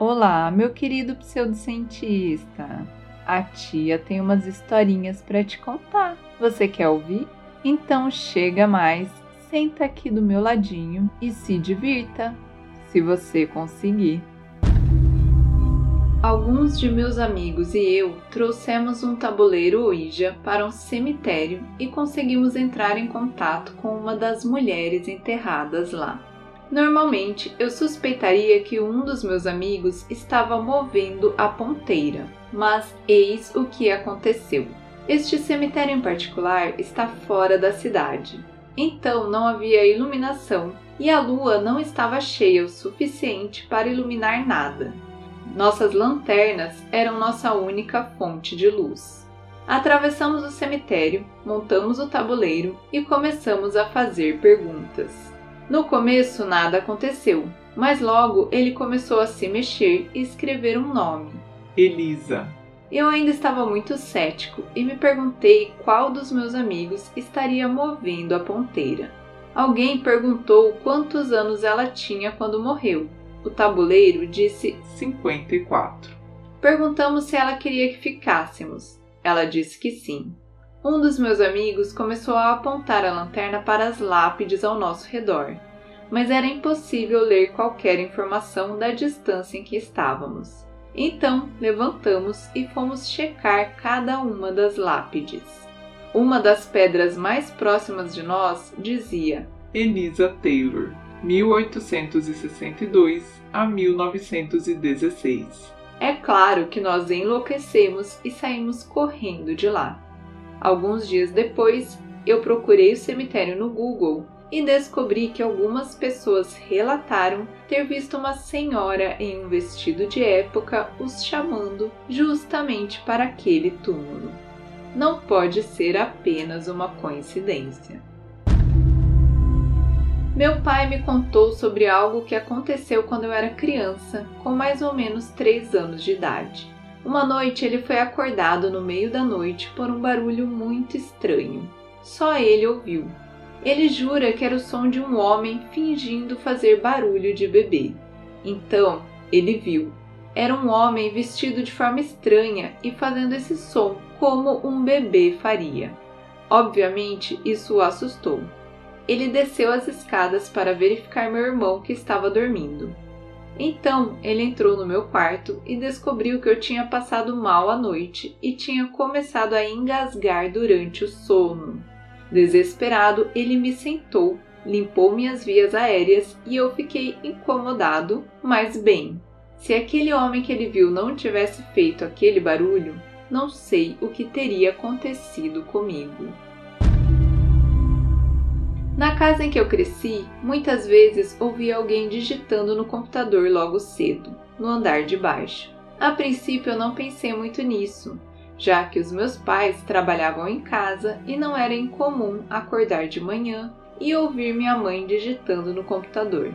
Olá, meu querido pseudocientista. A tia tem umas historinhas para te contar. Você quer ouvir? Então chega mais, senta aqui do meu ladinho e se divirta, se você conseguir. Alguns de meus amigos e eu trouxemos um tabuleiro Ouija para um cemitério e conseguimos entrar em contato com uma das mulheres enterradas lá. Normalmente eu suspeitaria que um dos meus amigos estava movendo a ponteira, mas eis o que aconteceu. Este cemitério em particular está fora da cidade, então não havia iluminação e a lua não estava cheia o suficiente para iluminar nada. Nossas lanternas eram nossa única fonte de luz. Atravessamos o cemitério, montamos o tabuleiro e começamos a fazer perguntas. No começo nada aconteceu, mas logo ele começou a se mexer e escrever um nome: Elisa. Eu ainda estava muito cético e me perguntei qual dos meus amigos estaria movendo a ponteira. Alguém perguntou quantos anos ela tinha quando morreu o tabuleiro disse 54. Perguntamos se ela queria que ficássemos. Ela disse que sim. Um dos meus amigos começou a apontar a lanterna para as lápides ao nosso redor, mas era impossível ler qualquer informação da distância em que estávamos. Então levantamos e fomos checar cada uma das lápides. Uma das pedras mais próximas de nós dizia Elisa Taylor. 1862 a 1916. É claro que nós enlouquecemos e saímos correndo de lá. Alguns dias depois, eu procurei o cemitério no Google e descobri que algumas pessoas relataram ter visto uma senhora em um vestido de época os chamando justamente para aquele túmulo. Não pode ser apenas uma coincidência. Meu pai me contou sobre algo que aconteceu quando eu era criança, com mais ou menos 3 anos de idade. Uma noite ele foi acordado no meio da noite por um barulho muito estranho. Só ele ouviu. Ele jura que era o som de um homem fingindo fazer barulho de bebê. Então, ele viu. Era um homem vestido de forma estranha e fazendo esse som como um bebê faria. Obviamente, isso o assustou ele desceu as escadas para verificar meu irmão que estava dormindo. Então ele entrou no meu quarto e descobriu que eu tinha passado mal a noite e tinha começado a engasgar durante o sono. Desesperado, ele me sentou, limpou minhas vias aéreas e eu fiquei incomodado, mas bem. Se aquele homem que ele viu não tivesse feito aquele barulho, não sei o que teria acontecido comigo. Na casa em que eu cresci, muitas vezes ouvia alguém digitando no computador logo cedo, no andar de baixo. A princípio eu não pensei muito nisso, já que os meus pais trabalhavam em casa e não era incomum acordar de manhã e ouvir minha mãe digitando no computador.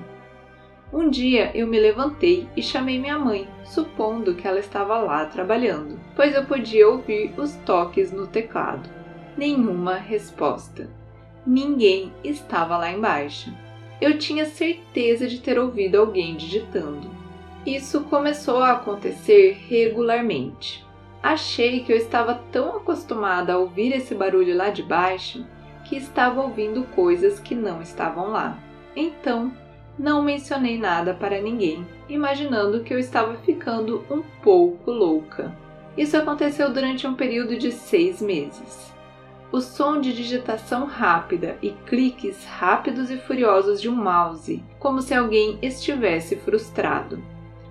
Um dia eu me levantei e chamei minha mãe, supondo que ela estava lá trabalhando, pois eu podia ouvir os toques no teclado. Nenhuma resposta. Ninguém estava lá embaixo. Eu tinha certeza de ter ouvido alguém digitando. Isso começou a acontecer regularmente. Achei que eu estava tão acostumada a ouvir esse barulho lá de baixo que estava ouvindo coisas que não estavam lá. Então, não mencionei nada para ninguém, imaginando que eu estava ficando um pouco louca. Isso aconteceu durante um período de seis meses o som de digitação rápida e cliques rápidos e furiosos de um mouse, como se alguém estivesse frustrado.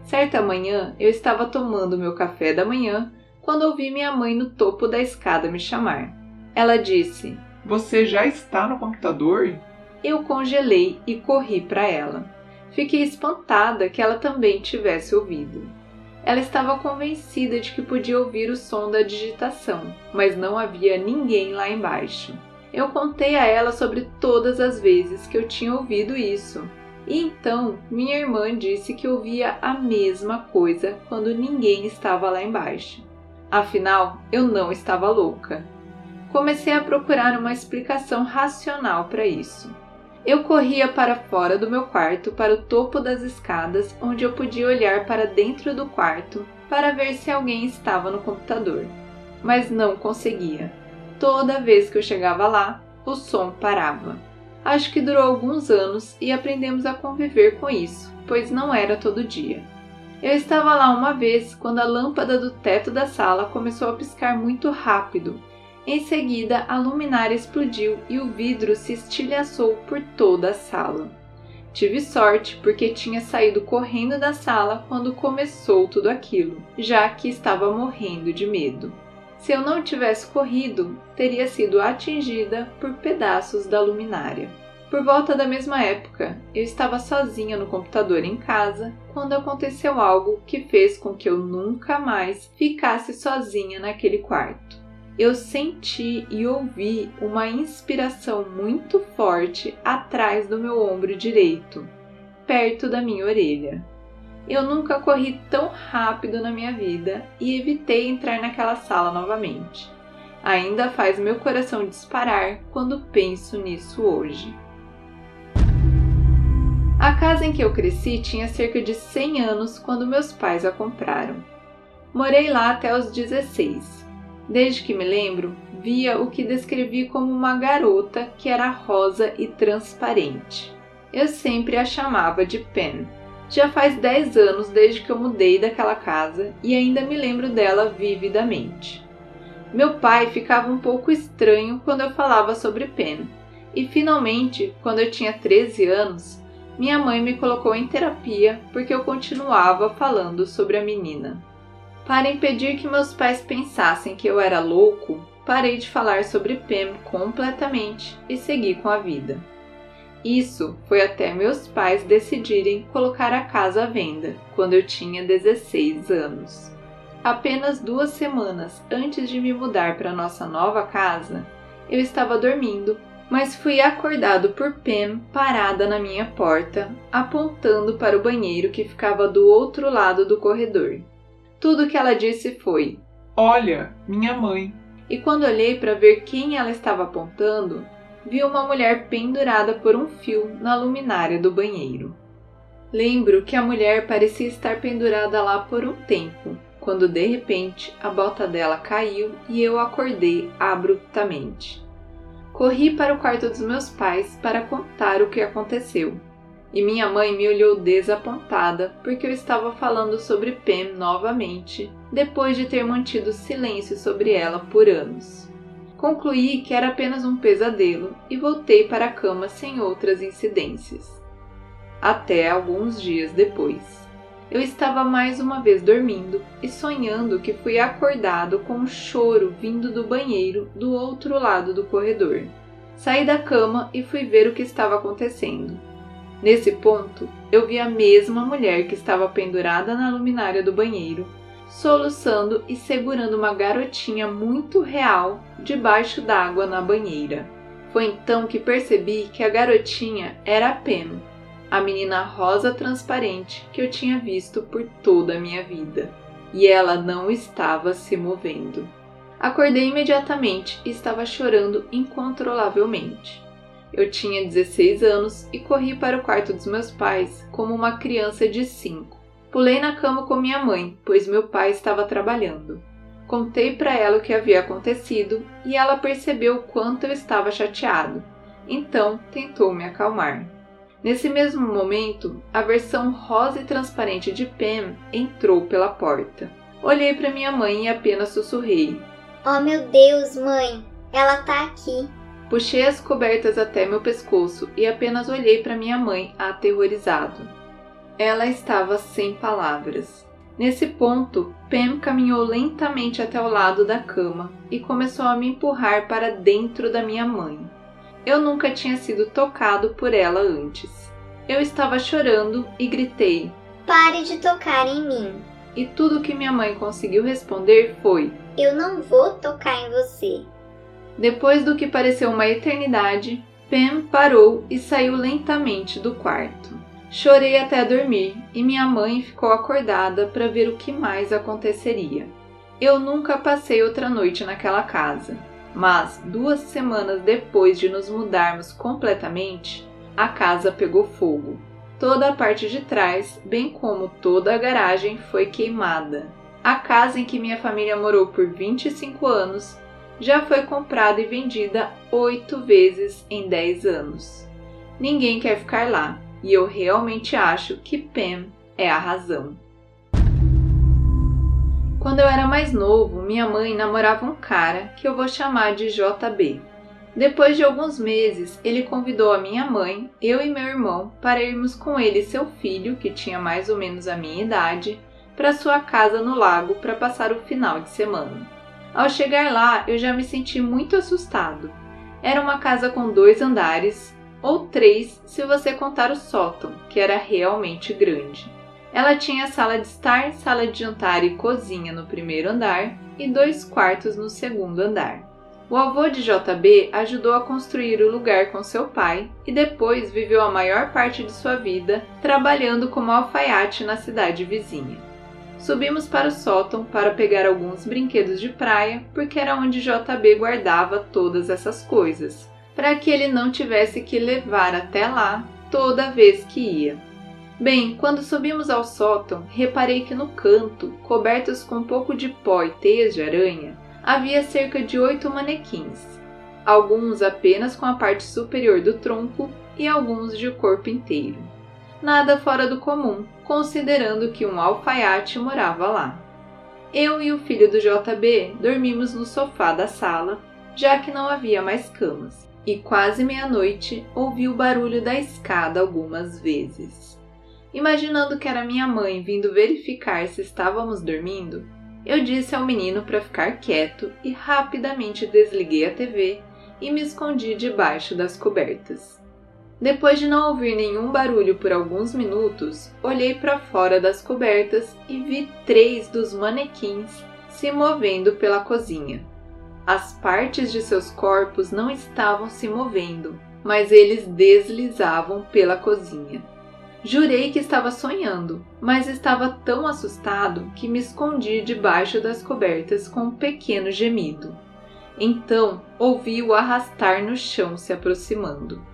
Certa manhã eu estava tomando meu café da manhã quando ouvi minha mãe no topo da escada me chamar. Ela disse: Você já está no computador? Eu congelei e corri para ela. Fiquei espantada que ela também tivesse ouvido. Ela estava convencida de que podia ouvir o som da digitação, mas não havia ninguém lá embaixo. Eu contei a ela sobre todas as vezes que eu tinha ouvido isso. E então minha irmã disse que ouvia a mesma coisa quando ninguém estava lá embaixo. Afinal, eu não estava louca. Comecei a procurar uma explicação racional para isso. Eu corria para fora do meu quarto, para o topo das escadas, onde eu podia olhar para dentro do quarto para ver se alguém estava no computador, mas não conseguia. Toda vez que eu chegava lá, o som parava. Acho que durou alguns anos e aprendemos a conviver com isso, pois não era todo dia. Eu estava lá uma vez quando a lâmpada do teto da sala começou a piscar muito rápido em seguida, a luminária explodiu e o vidro se estilhaçou por toda a sala. Tive sorte porque tinha saído correndo da sala quando começou tudo aquilo, já que estava morrendo de medo. Se eu não tivesse corrido, teria sido atingida por pedaços da luminária. Por volta da mesma época, eu estava sozinha no computador em casa quando aconteceu algo que fez com que eu nunca mais ficasse sozinha naquele quarto eu senti e ouvi uma inspiração muito forte atrás do meu ombro direito, perto da minha orelha. Eu nunca corri tão rápido na minha vida e evitei entrar naquela sala novamente. Ainda faz meu coração disparar quando penso nisso hoje. A casa em que eu cresci tinha cerca de 100 anos quando meus pais a compraram. Morei lá até os 16 Desde que me lembro, via o que descrevi como uma garota que era rosa e transparente. Eu sempre a chamava de Pen. Já faz 10 anos desde que eu mudei daquela casa e ainda me lembro dela vividamente. Meu pai ficava um pouco estranho quando eu falava sobre Pen, e finalmente, quando eu tinha 13 anos, minha mãe me colocou em terapia porque eu continuava falando sobre a menina. Para impedir que meus pais pensassem que eu era louco, parei de falar sobre Pam completamente e segui com a vida. Isso foi até meus pais decidirem colocar a casa à venda, quando eu tinha 16 anos. Apenas duas semanas antes de me mudar para nossa nova casa, eu estava dormindo, mas fui acordado por Pam parada na minha porta, apontando para o banheiro que ficava do outro lado do corredor. Tudo que ela disse foi: Olha, minha mãe. E quando olhei para ver quem ela estava apontando, vi uma mulher pendurada por um fio na luminária do banheiro. Lembro que a mulher parecia estar pendurada lá por um tempo, quando de repente a bota dela caiu e eu acordei abruptamente. Corri para o quarto dos meus pais para contar o que aconteceu e minha mãe me olhou desapontada porque eu estava falando sobre Pam novamente, depois de ter mantido silêncio sobre ela por anos. Concluí que era apenas um pesadelo e voltei para a cama sem outras incidências. Até alguns dias depois. Eu estava mais uma vez dormindo e sonhando que fui acordado com um choro vindo do banheiro do outro lado do corredor. Saí da cama e fui ver o que estava acontecendo. Nesse ponto, eu vi a mesma mulher que estava pendurada na luminária do banheiro, soluçando e segurando uma garotinha muito real debaixo d'água na banheira. Foi então que percebi que a garotinha era a Pen, a menina rosa transparente que eu tinha visto por toda a minha vida. E ela não estava se movendo. Acordei imediatamente e estava chorando incontrolavelmente. Eu tinha 16 anos e corri para o quarto dos meus pais como uma criança de 5. Pulei na cama com minha mãe, pois meu pai estava trabalhando. Contei para ela o que havia acontecido e ela percebeu o quanto eu estava chateado. Então tentou me acalmar. Nesse mesmo momento, a versão rosa e transparente de Pam entrou pela porta. Olhei para minha mãe e apenas sussurrei: Oh meu Deus, mãe, ela tá aqui. Puxei as cobertas até meu pescoço e apenas olhei para minha mãe aterrorizado. Ela estava sem palavras. Nesse ponto, Pam caminhou lentamente até o lado da cama e começou a me empurrar para dentro da minha mãe. Eu nunca tinha sido tocado por ela antes. Eu estava chorando e gritei: Pare de tocar em mim. E tudo que minha mãe conseguiu responder foi: Eu não vou tocar em você. Depois do que pareceu uma eternidade, Pam parou e saiu lentamente do quarto. Chorei até dormir e minha mãe ficou acordada para ver o que mais aconteceria. Eu nunca passei outra noite naquela casa, mas duas semanas depois de nos mudarmos completamente, a casa pegou fogo. Toda a parte de trás, bem como toda a garagem, foi queimada. A casa em que minha família morou por 25 anos já foi comprada e vendida oito vezes em 10 anos. Ninguém quer ficar lá, e eu realmente acho que Pam é a razão. Quando eu era mais novo, minha mãe namorava um cara que eu vou chamar de JB. Depois de alguns meses, ele convidou a minha mãe, eu e meu irmão para irmos com ele e seu filho, que tinha mais ou menos a minha idade, para sua casa no lago para passar o final de semana. Ao chegar lá, eu já me senti muito assustado. Era uma casa com dois andares, ou três se você contar o sótão, que era realmente grande. Ela tinha sala de estar, sala de jantar e cozinha no primeiro andar e dois quartos no segundo andar. O avô de JB ajudou a construir o lugar com seu pai e depois viveu a maior parte de sua vida trabalhando como alfaiate na cidade vizinha. Subimos para o sótão para pegar alguns brinquedos de praia, porque era onde JB guardava todas essas coisas, para que ele não tivesse que levar até lá toda vez que ia. Bem, quando subimos ao sótão, reparei que no canto, cobertos com um pouco de pó e teias de aranha, havia cerca de oito manequins, alguns apenas com a parte superior do tronco e alguns de corpo inteiro nada fora do comum, considerando que um alfaiate morava lá. Eu e o filho do JB dormimos no sofá da sala, já que não havia mais camas, e quase meia-noite ouvi o barulho da escada algumas vezes. Imaginando que era minha mãe vindo verificar se estávamos dormindo, eu disse ao menino para ficar quieto e rapidamente desliguei a TV e me escondi debaixo das cobertas. Depois de não ouvir nenhum barulho por alguns minutos, olhei para fora das cobertas e vi três dos manequins se movendo pela cozinha. As partes de seus corpos não estavam se movendo, mas eles deslizavam pela cozinha. Jurei que estava sonhando, mas estava tão assustado que me escondi debaixo das cobertas com um pequeno gemido. Então ouvi-o arrastar no chão se aproximando.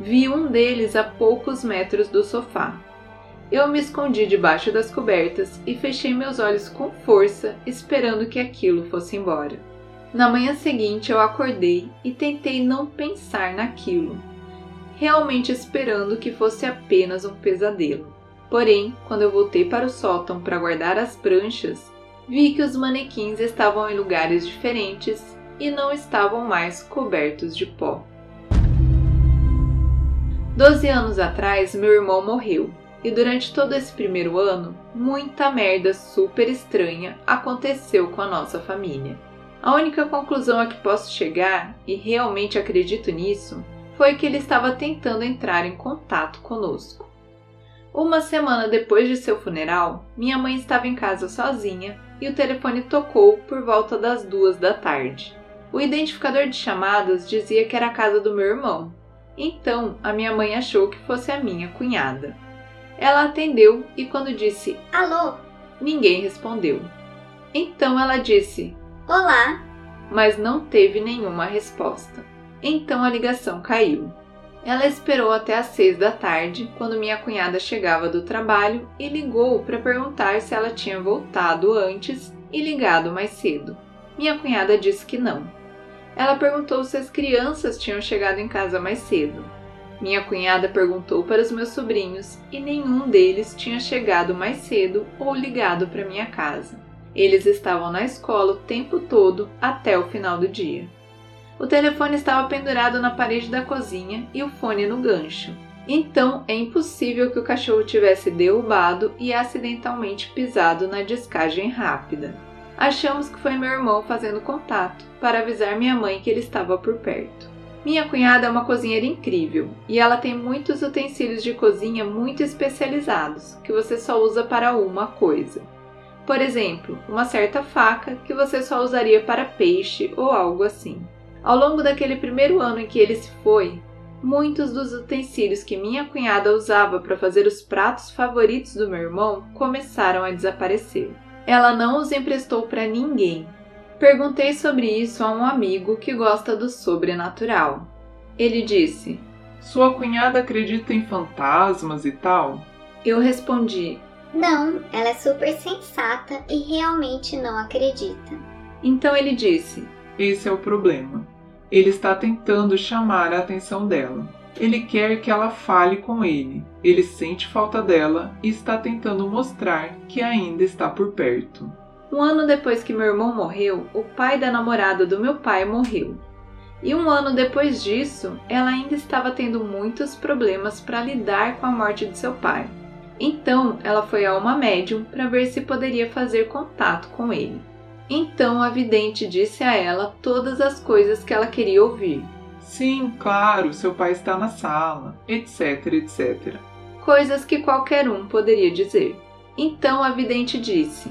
Vi um deles a poucos metros do sofá. Eu me escondi debaixo das cobertas e fechei meus olhos com força, esperando que aquilo fosse embora. Na manhã seguinte eu acordei e tentei não pensar naquilo, realmente esperando que fosse apenas um pesadelo. Porém, quando eu voltei para o sótão para guardar as pranchas, vi que os manequins estavam em lugares diferentes e não estavam mais cobertos de pó. Doze anos atrás, meu irmão morreu. E durante todo esse primeiro ano, muita merda super estranha aconteceu com a nossa família. A única conclusão a que posso chegar, e realmente acredito nisso, foi que ele estava tentando entrar em contato conosco. Uma semana depois de seu funeral, minha mãe estava em casa sozinha e o telefone tocou por volta das duas da tarde. O identificador de chamadas dizia que era a casa do meu irmão, então a minha mãe achou que fosse a minha cunhada. Ela atendeu e, quando disse Alô, ninguém respondeu. Então ela disse Olá, mas não teve nenhuma resposta. Então a ligação caiu. Ela esperou até às seis da tarde, quando minha cunhada chegava do trabalho, e ligou para perguntar se ela tinha voltado antes e ligado mais cedo. Minha cunhada disse que não. Ela perguntou se as crianças tinham chegado em casa mais cedo. Minha cunhada perguntou para os meus sobrinhos e nenhum deles tinha chegado mais cedo ou ligado para minha casa. Eles estavam na escola o tempo todo até o final do dia. O telefone estava pendurado na parede da cozinha e o fone no gancho. Então é impossível que o cachorro tivesse derrubado e acidentalmente pisado na descagem rápida. Achamos que foi meu irmão fazendo contato para avisar minha mãe que ele estava por perto. Minha cunhada é uma cozinheira incrível e ela tem muitos utensílios de cozinha muito especializados que você só usa para uma coisa. Por exemplo, uma certa faca que você só usaria para peixe ou algo assim. Ao longo daquele primeiro ano em que ele se foi, muitos dos utensílios que minha cunhada usava para fazer os pratos favoritos do meu irmão começaram a desaparecer. Ela não os emprestou para ninguém. Perguntei sobre isso a um amigo que gosta do sobrenatural. Ele disse: Sua cunhada acredita em fantasmas e tal? Eu respondi: Não, ela é super sensata e realmente não acredita. Então ele disse: Esse é o problema. Ele está tentando chamar a atenção dela. Ele quer que ela fale com ele. Ele sente falta dela e está tentando mostrar que ainda está por perto. Um ano depois que meu irmão morreu, o pai da namorada do meu pai morreu. E um ano depois disso, ela ainda estava tendo muitos problemas para lidar com a morte de seu pai. Então, ela foi a uma médium para ver se poderia fazer contato com ele. Então, a vidente disse a ela todas as coisas que ela queria ouvir. Sim, claro, seu pai está na sala, etc, etc. Coisas que qualquer um poderia dizer. Então a vidente disse: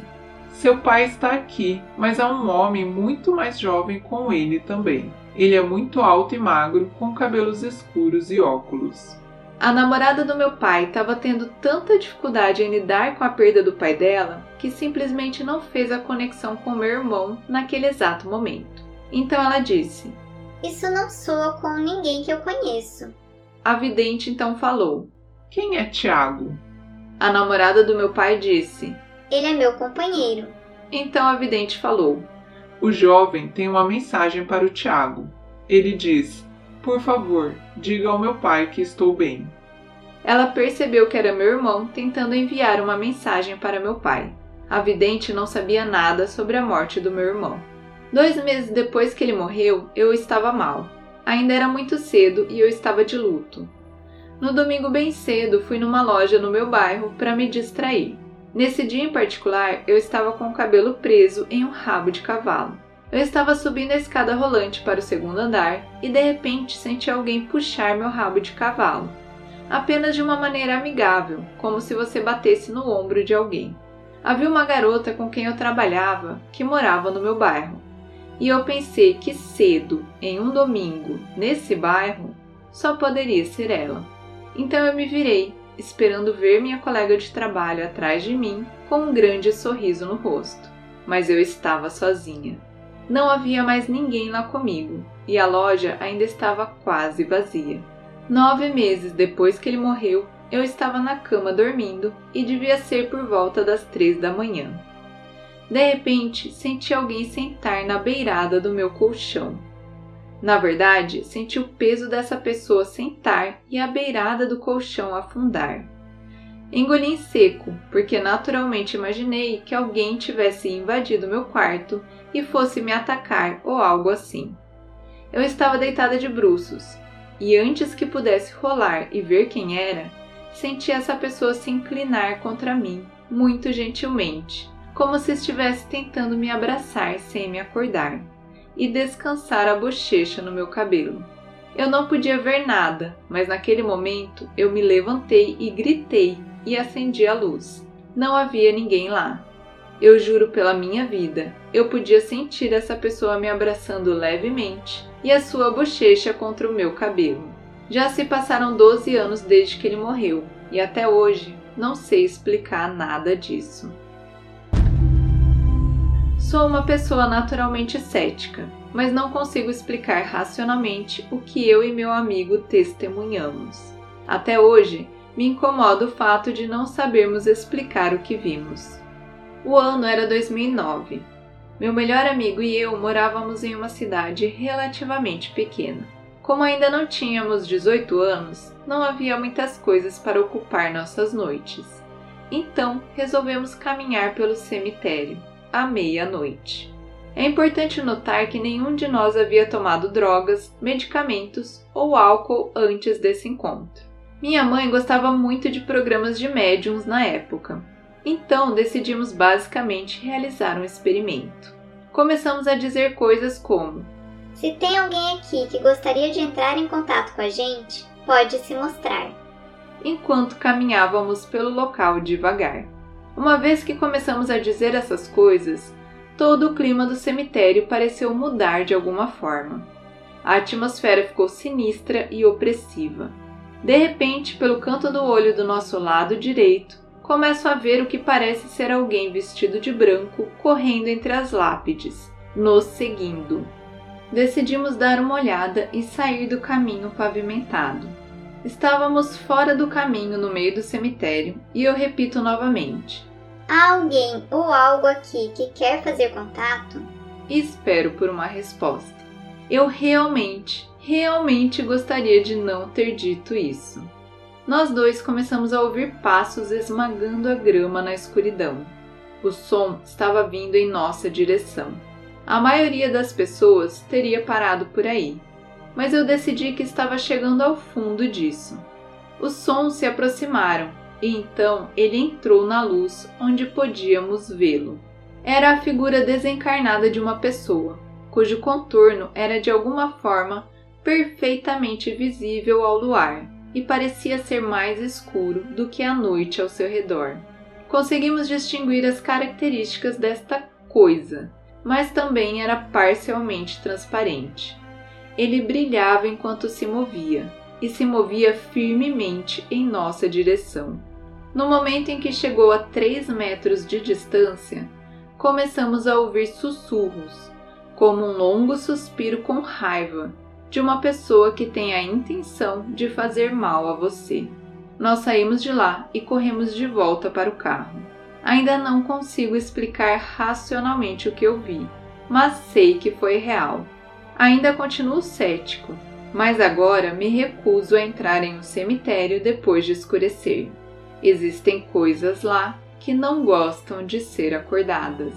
Seu pai está aqui, mas há um homem muito mais jovem com ele também. Ele é muito alto e magro, com cabelos escuros e óculos. A namorada do meu pai estava tendo tanta dificuldade em lidar com a perda do pai dela que simplesmente não fez a conexão com meu irmão naquele exato momento. Então ela disse: Isso não soa com ninguém que eu conheço. A vidente então falou: Quem é Tiago? A namorada do meu pai disse: Ele é meu companheiro. Então a vidente falou: O jovem tem uma mensagem para o Tiago. Ele diz: Por favor, diga ao meu pai que estou bem. Ela percebeu que era meu irmão tentando enviar uma mensagem para meu pai. A vidente não sabia nada sobre a morte do meu irmão. Dois meses depois que ele morreu, eu estava mal. Ainda era muito cedo e eu estava de luto. No domingo bem cedo, fui numa loja no meu bairro para me distrair. Nesse dia em particular, eu estava com o cabelo preso em um rabo de cavalo. Eu estava subindo a escada rolante para o segundo andar e de repente senti alguém puxar meu rabo de cavalo. Apenas de uma maneira amigável, como se você batesse no ombro de alguém. Havia uma garota com quem eu trabalhava que morava no meu bairro. E eu pensei que cedo, em um domingo, nesse bairro, só poderia ser ela. Então eu me virei, esperando ver minha colega de trabalho atrás de mim com um grande sorriso no rosto. Mas eu estava sozinha. Não havia mais ninguém lá comigo e a loja ainda estava quase vazia. Nove meses depois que ele morreu, eu estava na cama dormindo e devia ser por volta das três da manhã. De repente, senti alguém sentar na beirada do meu colchão. Na verdade, senti o peso dessa pessoa sentar e a beirada do colchão afundar. Engoli em seco, porque naturalmente imaginei que alguém tivesse invadido meu quarto e fosse me atacar ou algo assim. Eu estava deitada de bruços, e antes que pudesse rolar e ver quem era, senti essa pessoa se inclinar contra mim, muito gentilmente, como se estivesse tentando me abraçar sem me acordar, e descansar a bochecha no meu cabelo. Eu não podia ver nada, mas naquele momento eu me levantei e gritei e acendi a luz. Não havia ninguém lá. Eu juro pela minha vida, eu podia sentir essa pessoa me abraçando levemente e a sua bochecha contra o meu cabelo. Já se passaram 12 anos desde que ele morreu e até hoje não sei explicar nada disso. Sou uma pessoa naturalmente cética, mas não consigo explicar racionalmente o que eu e meu amigo testemunhamos. Até hoje, me incomoda o fato de não sabermos explicar o que vimos. O ano era 2009. Meu melhor amigo e eu morávamos em uma cidade relativamente pequena. Como ainda não tínhamos 18 anos, não havia muitas coisas para ocupar nossas noites. Então, resolvemos caminhar pelo cemitério à meia-noite. É importante notar que nenhum de nós havia tomado drogas, medicamentos ou álcool antes desse encontro. Minha mãe gostava muito de programas de médiums na época, então decidimos basicamente realizar um experimento. Começamos a dizer coisas como: Se tem alguém aqui que gostaria de entrar em contato com a gente, pode se mostrar. Enquanto caminhávamos pelo local devagar. Uma vez que começamos a dizer essas coisas, todo o clima do cemitério pareceu mudar de alguma forma. A atmosfera ficou sinistra e opressiva. De repente, pelo canto do olho do nosso lado direito, começo a ver o que parece ser alguém vestido de branco correndo entre as lápides, nos seguindo. Decidimos dar uma olhada e sair do caminho pavimentado. Estávamos fora do caminho no meio do cemitério e eu repito novamente: Há alguém ou algo aqui que quer fazer contato? Espero por uma resposta. Eu realmente, realmente gostaria de não ter dito isso. Nós dois começamos a ouvir passos esmagando a grama na escuridão. O som estava vindo em nossa direção. A maioria das pessoas teria parado por aí, mas eu decidi que estava chegando ao fundo disso. Os sons se aproximaram e então ele entrou na luz onde podíamos vê-lo. Era a figura desencarnada de uma pessoa, cujo contorno era de alguma forma perfeitamente visível ao luar e parecia ser mais escuro do que a noite ao seu redor. Conseguimos distinguir as características desta coisa, mas também era parcialmente transparente. Ele brilhava enquanto se movia, e se movia firmemente em nossa direção. No momento em que chegou a três metros de distância, começamos a ouvir sussurros, como um longo suspiro com raiva de uma pessoa que tem a intenção de fazer mal a você. Nós saímos de lá e corremos de volta para o carro. Ainda não consigo explicar racionalmente o que eu vi, mas sei que foi real Ainda continuo cético, mas agora me recuso a entrar em um cemitério depois de escurecer. Existem coisas lá que não gostam de ser acordadas.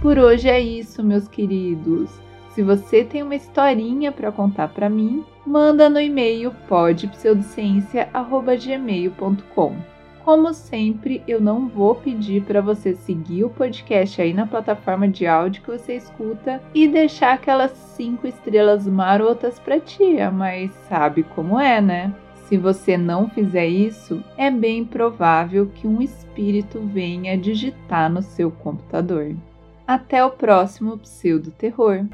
Por hoje é isso, meus queridos. Se você tem uma historinha para contar para mim, manda no e-mail podpseudociência@gmail.com. Como sempre, eu não vou pedir para você seguir o podcast aí na plataforma de áudio que você escuta e deixar aquelas cinco estrelas marotas para tia, mas sabe como é, né? Se você não fizer isso, é bem provável que um espírito venha digitar no seu computador. Até o próximo pseudo terror.